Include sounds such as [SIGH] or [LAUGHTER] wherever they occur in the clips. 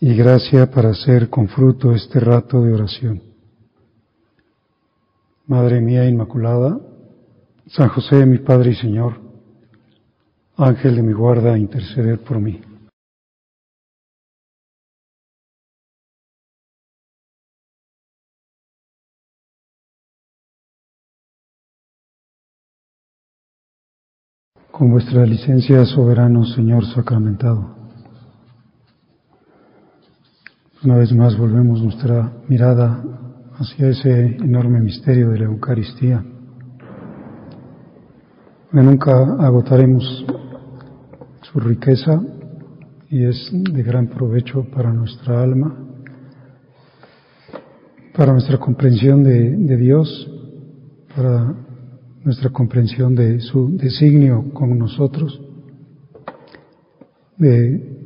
y gracia para hacer con fruto este rato de oración. Madre mía Inmaculada, San José, mi Padre y Señor, Ángel de mi guarda, interceder por mí. Con vuestra licencia, soberano Señor sacramentado. Una vez más volvemos nuestra mirada hacia ese enorme misterio de la Eucaristía. nunca agotaremos su riqueza y es de gran provecho para nuestra alma, para nuestra comprensión de, de Dios, para nuestra comprensión de su designio con nosotros, de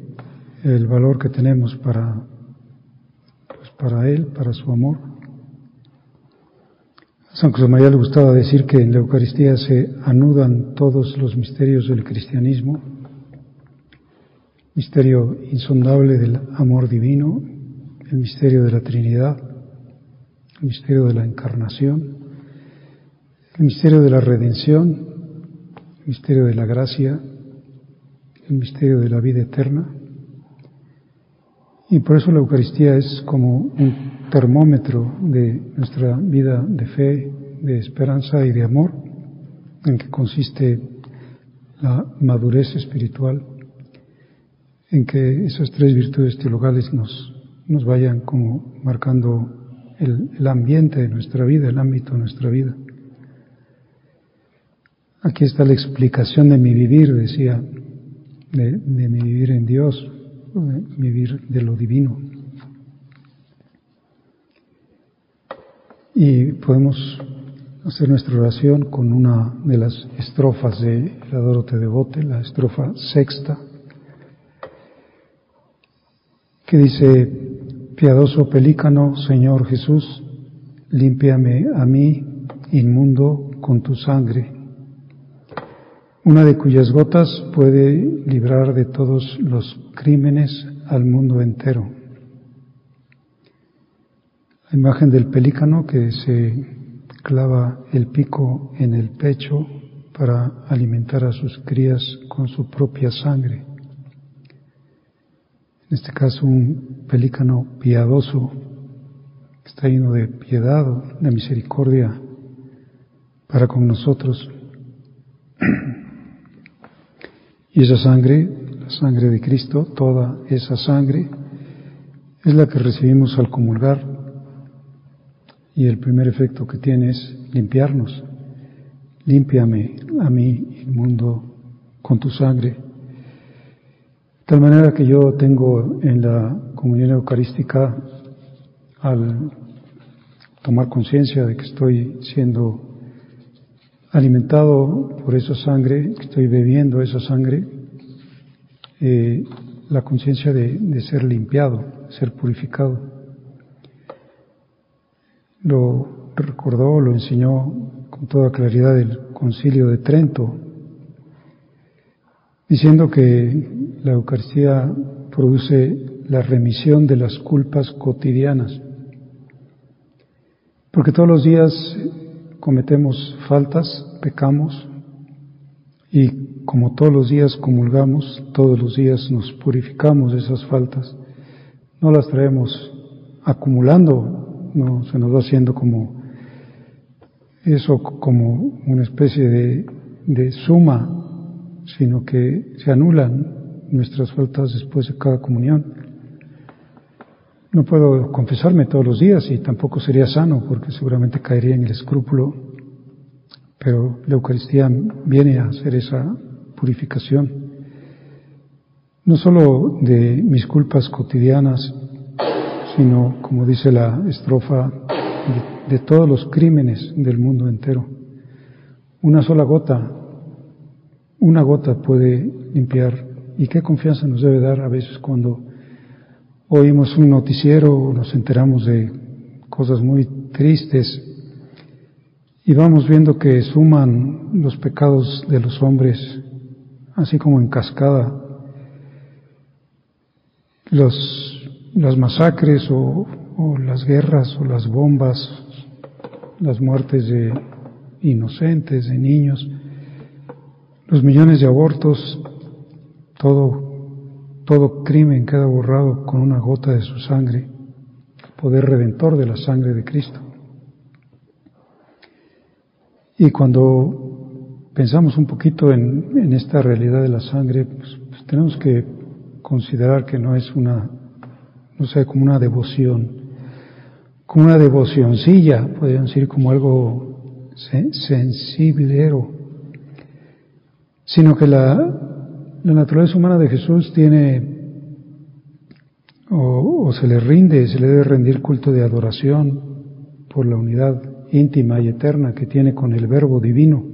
el valor que tenemos para, para Él, para su amor. A San José María le gustaba decir que en la Eucaristía se anudan todos los misterios del cristianismo, misterio insondable del amor divino, el misterio de la Trinidad, el misterio de la encarnación, el misterio de la redención, el misterio de la gracia, el misterio de la vida eterna. Y por eso la Eucaristía es como un termómetro de nuestra vida de fe, de esperanza y de amor, en que consiste la madurez espiritual, en que esas tres virtudes teologales nos, nos vayan como marcando el, ambiente de nuestra vida, el ámbito de nuestra vida. Aquí está la explicación de mi vivir, decía, de, mi vivir en Dios, vivir de lo divino. Y podemos hacer nuestra oración con una de las estrofas de la Dorote de Bote, la estrofa sexta, que dice, piadoso pelícano, Señor Jesús, límpiame a mí, inmundo, con tu sangre una de cuyas gotas puede librar de todos los crímenes al mundo entero. La imagen del pelícano que se clava el pico en el pecho para alimentar a sus crías con su propia sangre. En este caso un pelícano piadoso, que está lleno de piedad, de misericordia para con nosotros. [CLEARS THROAT] Y esa sangre, la sangre de Cristo, toda esa sangre, es la que recibimos al comulgar. Y el primer efecto que tiene es limpiarnos. Límpiame a mí, mundo con tu sangre. De tal manera que yo tengo en la comunión eucarística, al tomar conciencia de que estoy siendo alimentado por esa sangre, estoy bebiendo esa sangre, eh, la conciencia de, ser limpiado, ser purificado. Lo recordó, lo enseñó con toda claridad el concilio de Trento, diciendo que la Eucaristía produce la remisión de las culpas cotidianas, porque todos los días cometemos faltas, pecamos y como todos los días comulgamos, todos los días nos purificamos de esas faltas, no las traemos acumulando no se nos va haciendo como eso como una especie de, de suma, sino que se anulan nuestras faltas después de cada comunión. No puedo confesarme todos los días y tampoco sería sano porque seguramente caería en el escrúpulo, pero la Eucaristía viene a hacer esa purificación, no solo de mis culpas cotidianas, sino, como dice la estrofa, de, de todos los crímenes del mundo entero. Una sola gota, una gota puede limpiar. ¿Y qué confianza nos debe dar a veces cuando oímos un noticiero nos enteramos de cosas muy tristes y vamos viendo que suman los pecados de los hombres, así como en cascada, los, las masacres o, o las guerras o las bombas, las muertes de inocentes, de niños, los millones de abortos, todo todo crimen queda borrado con una gota de su sangre, poder redentor de la sangre de Cristo. Y cuando pensamos un poquito en, esta realidad de la sangre, pues, pues, tenemos que considerar que no es una, no sé, como una devoción, como una devocioncilla, podrían decir como algo sensiblero, sino que la, la naturaleza humana de Jesús tiene o, se le rinde, se le debe rendir culto de adoración por la unidad íntima y eterna que tiene con el Verbo divino.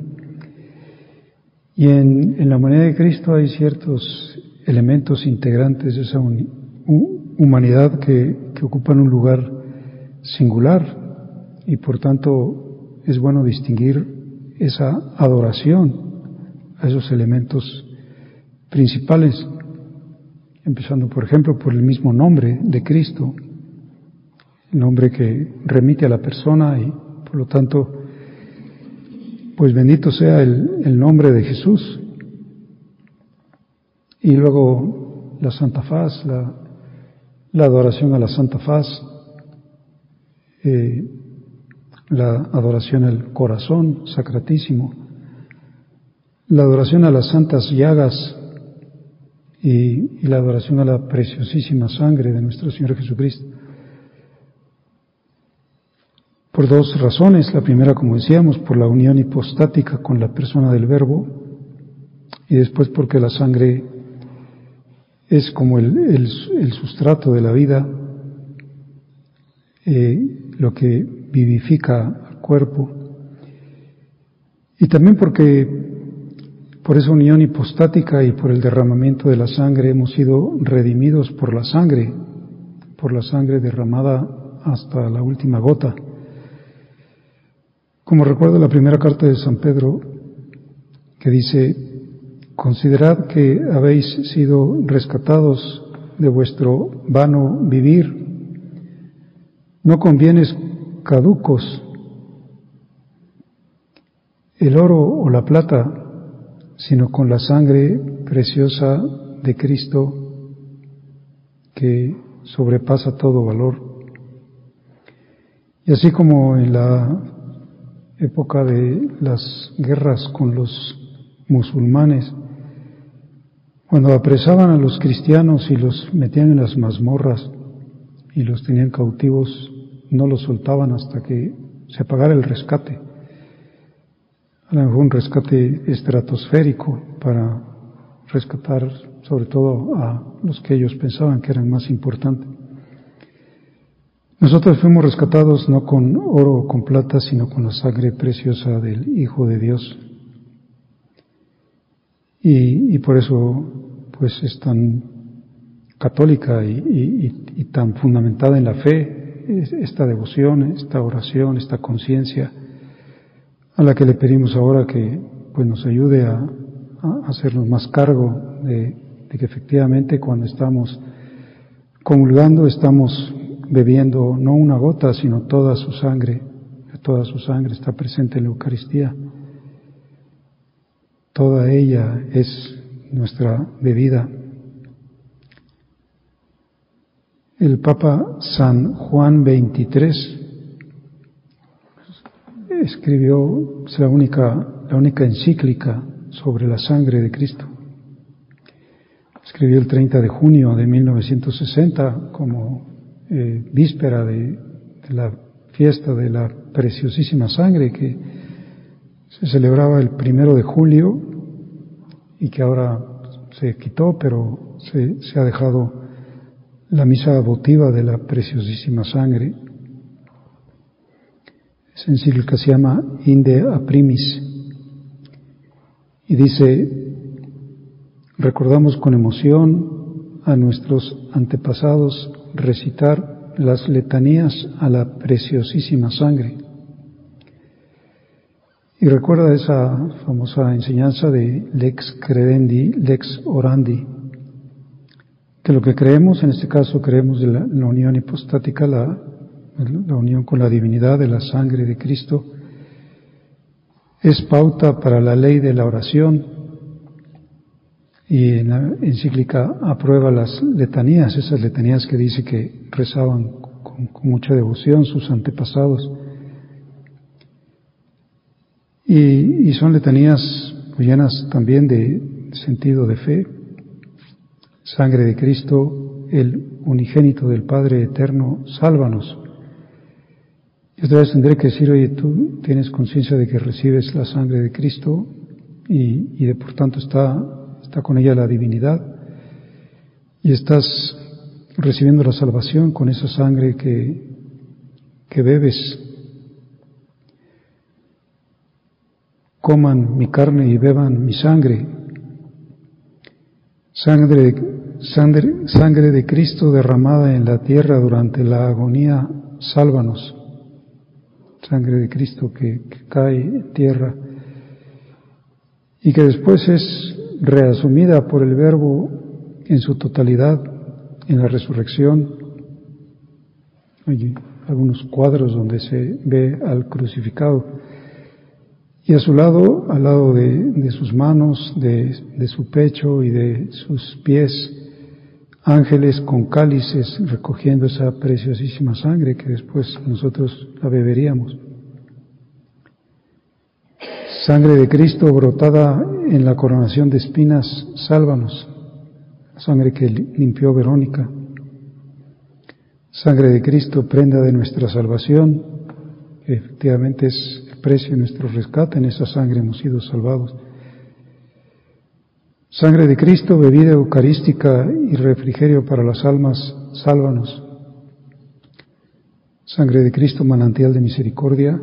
Y en, la humanidad de Cristo hay ciertos elementos integrantes de esa humanidad que, que ocupan un lugar singular y por tanto es bueno distinguir esa adoración a esos elementos principales, empezando por ejemplo por el mismo nombre de Cristo, el nombre que remite a la persona y por lo tanto, pues bendito sea el, nombre de Jesús. Y luego la Santa Faz, la, la adoración a la Santa Faz, eh, la adoración al corazón sacratísimo, la adoración a las santas llagas y, la adoración a la preciosísima sangre de nuestro Señor Jesucristo. Por dos razones. La primera, como decíamos, por la unión hipostática con la persona del Verbo y después porque la sangre es como el, sustrato de la vida, eh, lo que vivifica al cuerpo. Y también porque por esa unión hipostática y por el derramamiento de la sangre hemos sido redimidos por la sangre, por la sangre derramada hasta la última gota. Como recuerdo la primera carta de San Pedro que dice, considerad que habéis sido rescatados de vuestro vano vivir, no convienes caducos, el oro o la plata sino con la sangre preciosa de Cristo que sobrepasa todo valor. Y así como en la época de las guerras con los musulmanes, cuando apresaban a los cristianos y los metían en las mazmorras y los tenían cautivos, no los soltaban hasta que se pagara el rescate a lo mejor un rescate estratosférico para rescatar sobre todo a los que ellos pensaban que eran más importantes. Nosotros fuimos rescatados no con oro o con plata, sino con la sangre preciosa del Hijo de Dios. Y, por eso, pues es tan católica y tan fundamentada en la fe esta devoción, esta oración, esta conciencia a la que le pedimos ahora que pues, nos ayude a, hacernos más cargo de, que efectivamente cuando estamos comulgando estamos bebiendo no una gota, sino toda su sangre, toda su sangre está presente en la Eucaristía. Toda ella es nuestra bebida. El Papa San Juan XXIII escribió la única, la única encíclica sobre la sangre de Cristo. Escribió el 30 de junio de 1960 como eh, víspera de, la fiesta de la preciosísima sangre que se celebraba el primero de julio y que ahora se quitó, pero se, se ha dejado la misa votiva de la preciosísima sangre. Esa encíclica se llama Inde a Primis y dice, recordamos con emoción a nuestros antepasados recitar las letanías a la preciosísima sangre. Y recuerda esa famosa enseñanza de lex credendi, lex orandi, que lo que creemos, en este caso creemos de la, unión hipostática, la, la unión con la divinidad de la sangre de Cristo, es pauta para la ley de la oración y en la encíclica aprueba las letanías, esas letanías que dice que rezaban con, mucha devoción sus antepasados. Y, y son letanías llenas también de sentido de fe. Sangre de Cristo, el unigénito del Padre Eterno, sálvanos. Y otra vez tendré que decir, oye, tú tienes conciencia de que recibes la sangre de Cristo y, y de por tanto está, está con ella la divinidad y estás recibiendo la salvación con esa sangre que, que bebes coman mi carne y beban mi sangre. Sangre, sangre, sangre de Cristo derramada en la tierra durante la agonía, sálvanos. Sangre de Cristo que, cae en tierra y que después es reasumida por el Verbo en su totalidad en la resurrección. Hay algunos cuadros donde se ve al crucificado y a su lado, al lado de, sus manos, de, su pecho y de sus pies, ángeles con cálices recogiendo esa preciosísima sangre que después nosotros la beberíamos. Sangre de Cristo brotada en la coronación de espinas, sálvanos. Sangre que limpió Verónica. Sangre de Cristo, prenda de nuestra salvación, efectivamente es precio nuestro rescate, en esa sangre hemos sido salvados. Sangre de Cristo, bebida eucarística y refrigerio para las almas, sálvanos. Sangre de Cristo, manantial de misericordia,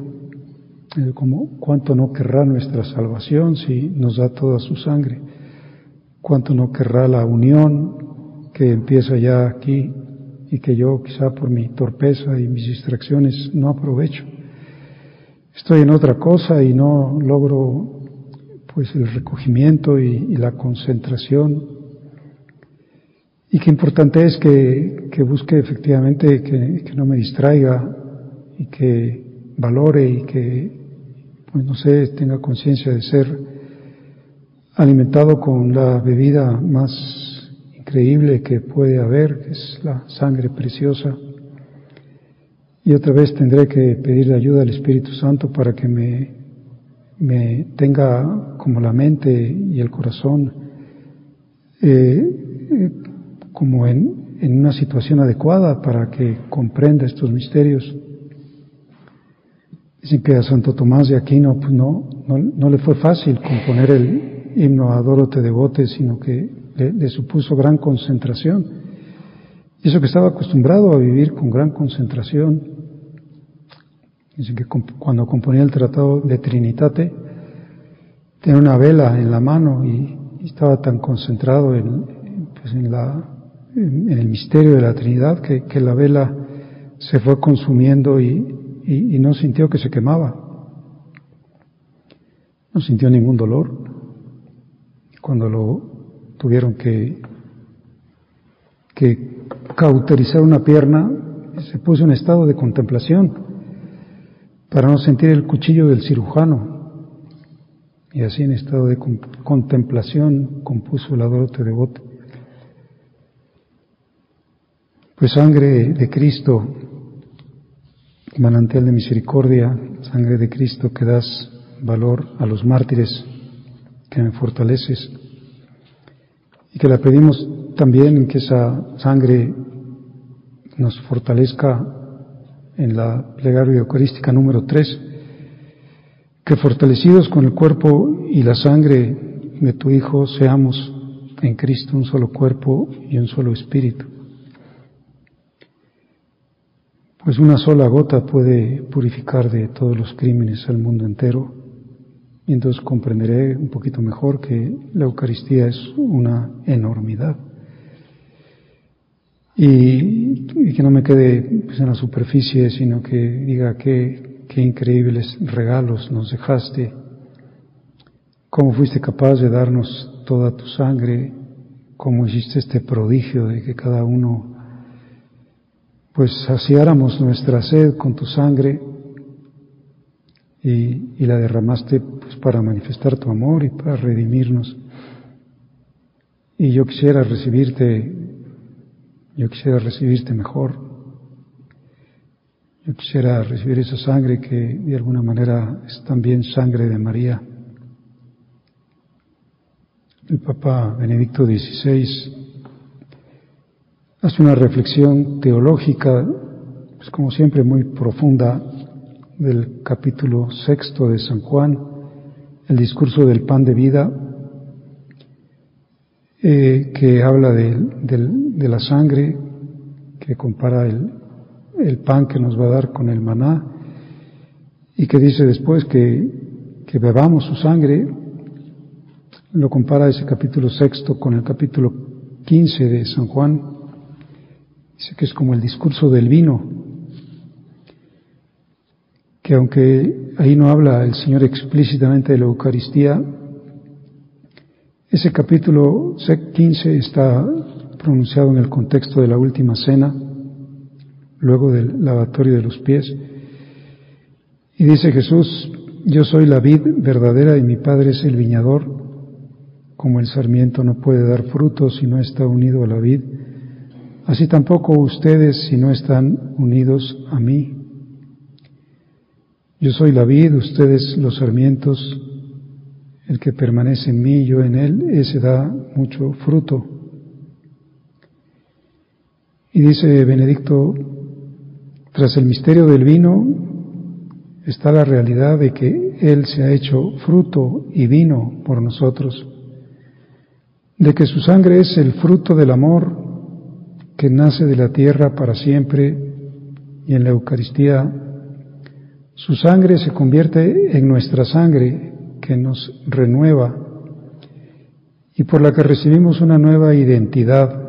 eh, como cuánto no querrá nuestra salvación si nos da toda su sangre, cuánto no querrá la unión que empieza ya aquí y que yo quizá por mi torpeza y mis distracciones no aprovecho estoy en otra cosa y no logro pues el recogimiento y, la concentración. Y qué importante es que, que busque efectivamente que, que, no me distraiga y que valore y que, pues no sé, tenga conciencia de ser alimentado con la bebida más increíble que puede haber, que es la sangre preciosa y otra vez tendré que pedir ayuda al Espíritu Santo para que me, me tenga como la mente y el corazón eh, eh, como en, en, una situación adecuada para que comprenda estos misterios. Dicen que a Santo Tomás de Aquino pues no, no, no le fue fácil componer el himno Adoro te devote, sino que le, le supuso gran concentración. Y eso que estaba acostumbrado a vivir con gran concentración, Dicen que cuando componía el tratado de Trinitate, tenía una vela en la mano y, estaba tan concentrado en, pues en, el misterio de la Trinidad que, la vela se fue consumiendo y, no sintió que se quemaba. No sintió ningún dolor. Cuando lo tuvieron que cauterizar una pierna, se puso en estado de contemplación para no sentir el cuchillo del cirujano. Y así en estado de contemplación compuso el adorote devoto. Pues sangre de Cristo, manantial de misericordia, sangre de Cristo que das valor a los mártires, que me fortaleces y que la pedimos también que esa sangre nos fortalezca en la plegaria eucarística número 3, que fortalecidos con el cuerpo y la sangre de tu Hijo seamos en Cristo un solo cuerpo y un solo espíritu. Pues una sola gota puede purificar de todos los crímenes al mundo entero. Y entonces comprenderé un poquito mejor que la Eucaristía es una enormidad. Y, que no me quede pues, en la superficie, sino que diga qué, qué increíbles regalos nos dejaste, cómo fuiste capaz de darnos toda tu sangre, cómo hiciste este prodigio de que cada uno pues saciáramos nuestra sed con tu sangre y, la derramaste pues para manifestar tu amor y para redimirnos. Y yo quisiera recibirte, yo quisiera recibirte mejor. Yo quisiera recibir esa sangre que de alguna manera es también sangre de María. El Papa Benedicto XVI hace una reflexión teológica, pues como siempre muy profunda, del capítulo sexto de San Juan, el discurso del pan de vida, eh, que habla de, la sangre, que compara el, pan que nos va a dar con el maná, y que dice después que, que bebamos su sangre, lo compara ese capítulo sexto con el capítulo quince de San Juan, Dice que es como el discurso del vino, que aunque ahí no habla el Señor explícitamente de la Eucaristía, ese capítulo 15 está pronunciado en el contexto de la última cena, luego del lavatorio de los pies, y dice Jesús, yo soy la vid verdadera y mi Padre es el viñador, como el sarmiento no puede dar fruto si no está unido a la vid, Así tampoco ustedes si no están unidos a mí. Yo soy la vid, ustedes los sarmientos. El que permanece en mí, yo en él, ese da mucho fruto. Y dice Benedicto, tras el misterio del vino está la realidad de que Él se ha hecho fruto y vino por nosotros, de que su sangre es el fruto del amor que nace de la tierra para siempre y en la Eucaristía su sangre se convierte en nuestra sangre que nos renueva y por la que recibimos una nueva identidad.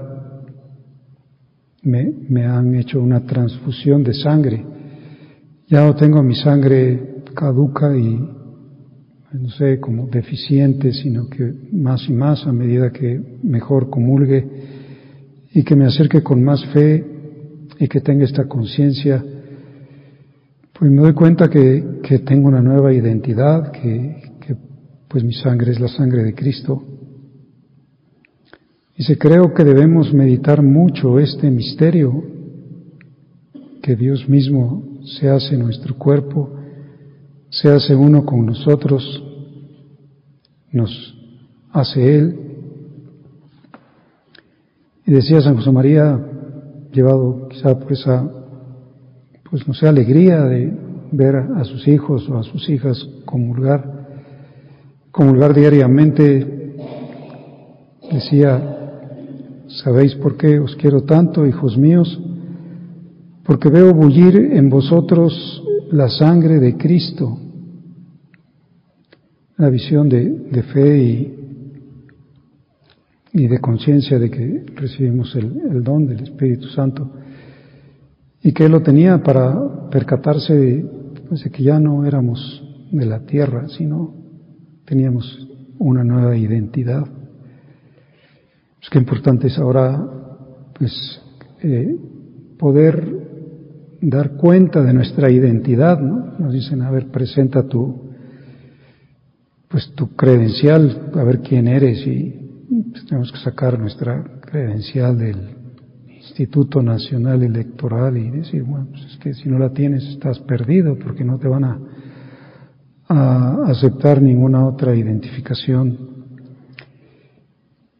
Me, me, han hecho una transfusión de sangre. Ya no tengo mi sangre caduca y, no sé, como deficiente, sino que más y más a medida que mejor comulgue, y que me acerque con más fe y que tenga esta conciencia, pues me doy cuenta que, que, tengo una nueva identidad, que, pues mi sangre es la sangre de Cristo. Y se creo que debemos meditar mucho este misterio, que Dios mismo se hace nuestro cuerpo, se hace uno con nosotros, nos hace Él y decía San José María, llevado quizá por esa, pues no sé, alegría de ver a sus hijos o a sus hijas comulgar, comulgar diariamente, decía, ¿sabéis por qué os quiero tanto, hijos míos? Porque veo bullir en vosotros la sangre de Cristo, la visión de, fe y, de conciencia de que recibimos el, don del Espíritu Santo y que Él lo tenía para percatarse pues, de, que ya no éramos de la tierra, sino teníamos una nueva identidad. Es que importante es ahora pues eh, poder dar cuenta de nuestra identidad, ¿no? Nos dicen, a ver, presenta tu pues tu credencial, a ver quién eres y pues tenemos que sacar nuestra credencial del Instituto Nacional Electoral y decir, bueno, pues es que si no la tienes estás perdido porque no te van a, a aceptar ninguna otra identificación.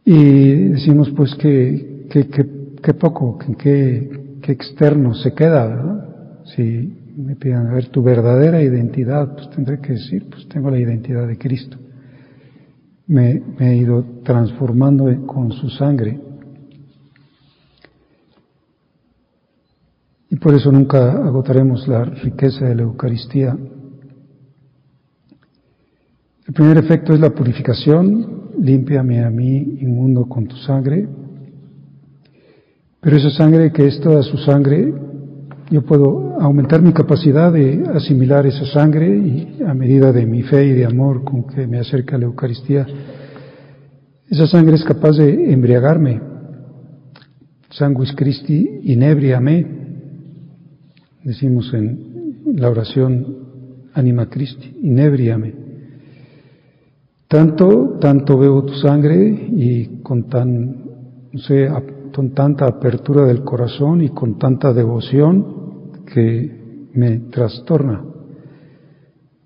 Y decimos pues que, que, que, poco, que, que, externo se queda, ¿verdad? Si me piden a ver tu verdadera identidad, pues tendré que decir, pues tengo la identidad de Cristo. Me, me he ido transformando con su sangre. Y por eso nunca agotaremos la riqueza de la Eucaristía. El primer efecto es la purificación, límpiame a mí inmundo con tu sangre, pero esa sangre que es toda su sangre, yo puedo aumentar mi capacidad de asimilar esa sangre y a medida de mi fe y de amor con que me acerca a la Eucaristía, esa sangre es capaz de embriagarme. Sanguis Christi inebriame, decimos en la oración Anima Christi, inébriame. Tanto, tanto veo tu sangre y con tan, no sé, con tanta apertura del corazón y con tanta devoción que me trastorna.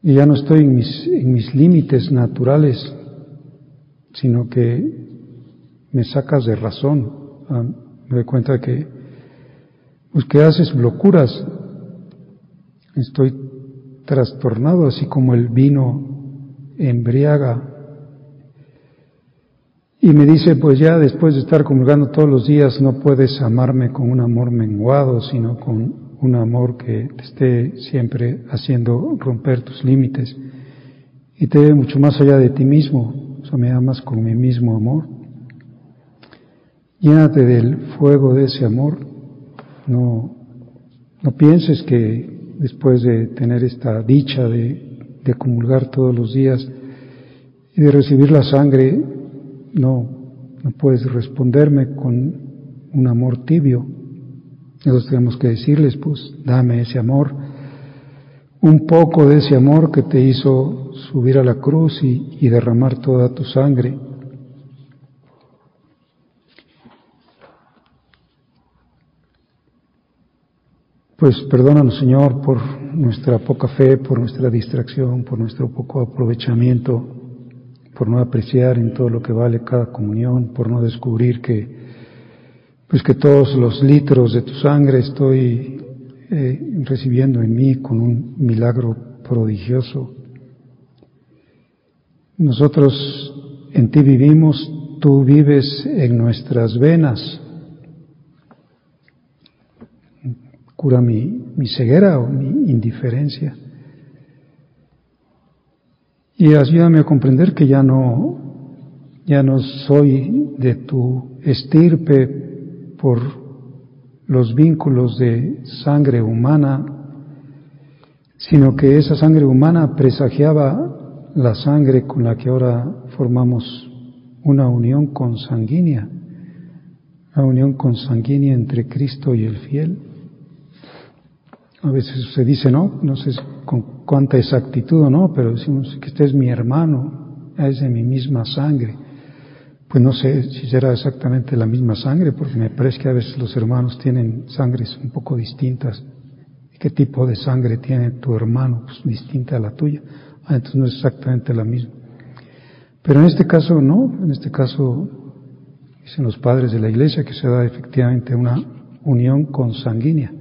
Y ya no estoy en mis, en mis límites naturales, sino que me sacas de razón. Ah, me doy cuenta que, pues que haces locuras, Estoy trastornado, así como el vino embriaga. Y me dice, pues ya después de estar comulgando todos los días, no puedes amarme con un amor menguado, sino con un amor que te esté siempre haciendo romper tus límites y te ve mucho más allá de ti mismo. O sea, me amas con mi mismo amor. Llénate del fuego de ese amor. No, no pienses que después de tener esta dicha de, de comulgar todos los días y de recibir la sangre, no, no puedes responderme con un amor tibio. Nosotros tenemos que decirles, pues, dame ese amor, un poco de ese amor que te hizo subir a la cruz y, y derramar toda tu sangre. Pues perdónanos, Señor, por nuestra poca fe, por nuestra distracción, por nuestro poco aprovechamiento, por no apreciar en todo lo que vale cada comunión, por no descubrir que, pues que todos los litros de tu sangre estoy eh, recibiendo en mí con un milagro prodigioso. Nosotros en ti vivimos, tú vives en nuestras venas, cura mi, mi ceguera o mi indiferencia. Y ayúdame a comprender que ya no, ya no soy de tu estirpe por los vínculos de sangre humana, sino que esa sangre humana presagiaba la sangre con la que ahora formamos una unión consanguínea, la unión consanguínea entre Cristo y el fiel. A veces se dice, no, no sé con cuánta exactitud o no, pero decimos que este es mi hermano, es de mi misma sangre. Pues no sé si será exactamente la misma sangre, porque me parece que a veces los hermanos tienen sangres un poco distintas. ¿Qué tipo de sangre tiene tu hermano? Pues distinta a la tuya. Ah, entonces no es exactamente la misma. Pero en este caso no, en este caso dicen los padres de la iglesia que se da efectivamente una unión consanguínea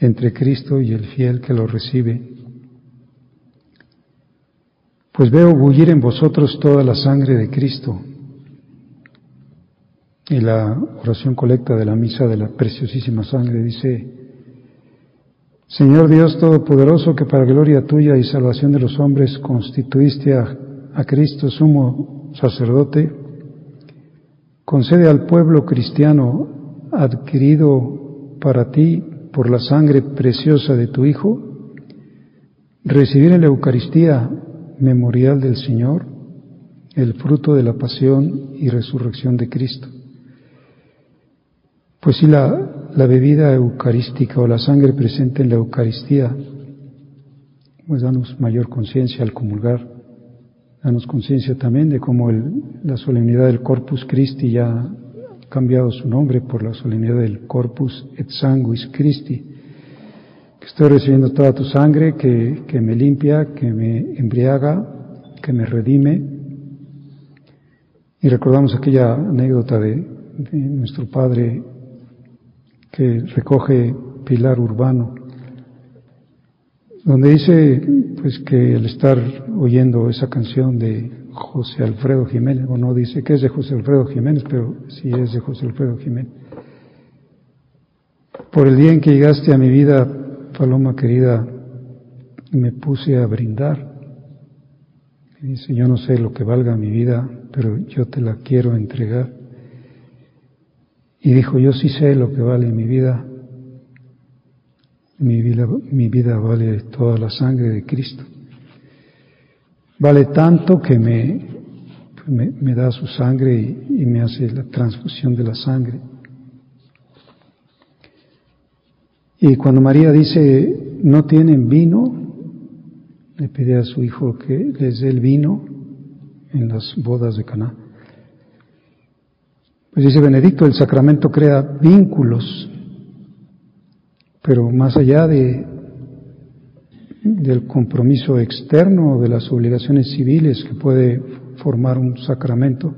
entre Cristo y el fiel que lo recibe. Pues veo bullir en vosotros toda la sangre de Cristo. Y la oración colecta de la misa de la preciosísima sangre dice, Señor Dios Todopoderoso, que para gloria tuya y salvación de los hombres constituiste a, a Cristo sumo sacerdote, concede al pueblo cristiano adquirido para ti por la sangre preciosa de tu Hijo, recibir en la Eucaristía memorial del Señor el fruto de la pasión y resurrección de Cristo. Pues si la, bebida eucarística o la sangre presente en la Eucaristía, pues danos mayor conciencia al comulgar, danos conciencia también de cómo la solemnidad del Corpus Christi ya cambiado su nombre por la solemnidad del Corpus et Sanguis Christi, que estoy recibiendo toda tu sangre que, que me limpia, que me embriaga, que me redime. Y recordamos aquella anécdota de, de nuestro Padre que recoge Pilar Urbano, donde dice pues que el estar oyendo esa canción de José Alfredo Jiménez, o no dice que es de José Alfredo Jiménez, pero sí es de José Alfredo Jiménez. Por el día en que llegaste a mi vida, Paloma querida, me puse a brindar. Y dice, yo no sé lo que valga mi vida, pero yo te la quiero entregar. Y dijo, yo sí sé lo que vale mi vida. Mi vida, mi vida vale toda la sangre de Cristo. Vale tanto que me, me, da su sangre y, y me hace la transfusión de la sangre. Y cuando María dice, no tienen vino, le pide a su hijo que les dé el vino en las bodas de Caná. Pues dice Benedicto, el sacramento crea vínculos, pero más allá de, del compromiso externo de las obligaciones civiles que puede formar un sacramento,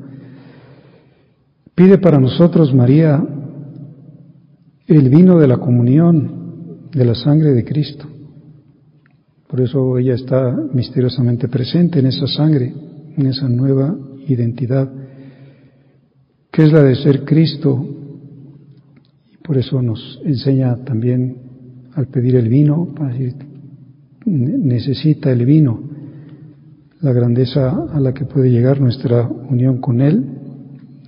pide para nosotros María el vino de la comunión de la sangre de Cristo. Por eso ella está misteriosamente presente en esa sangre, en esa nueva identidad, que es la de ser Cristo. Por eso nos enseña también al pedir el vino, para decir, necesita el vino, la grandeza a la que puede llegar nuestra unión con Él,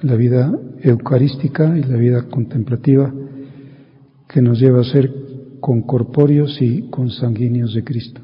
la vida eucarística y la vida contemplativa que nos lleva a ser concorpóreos y consanguíneos de Cristo.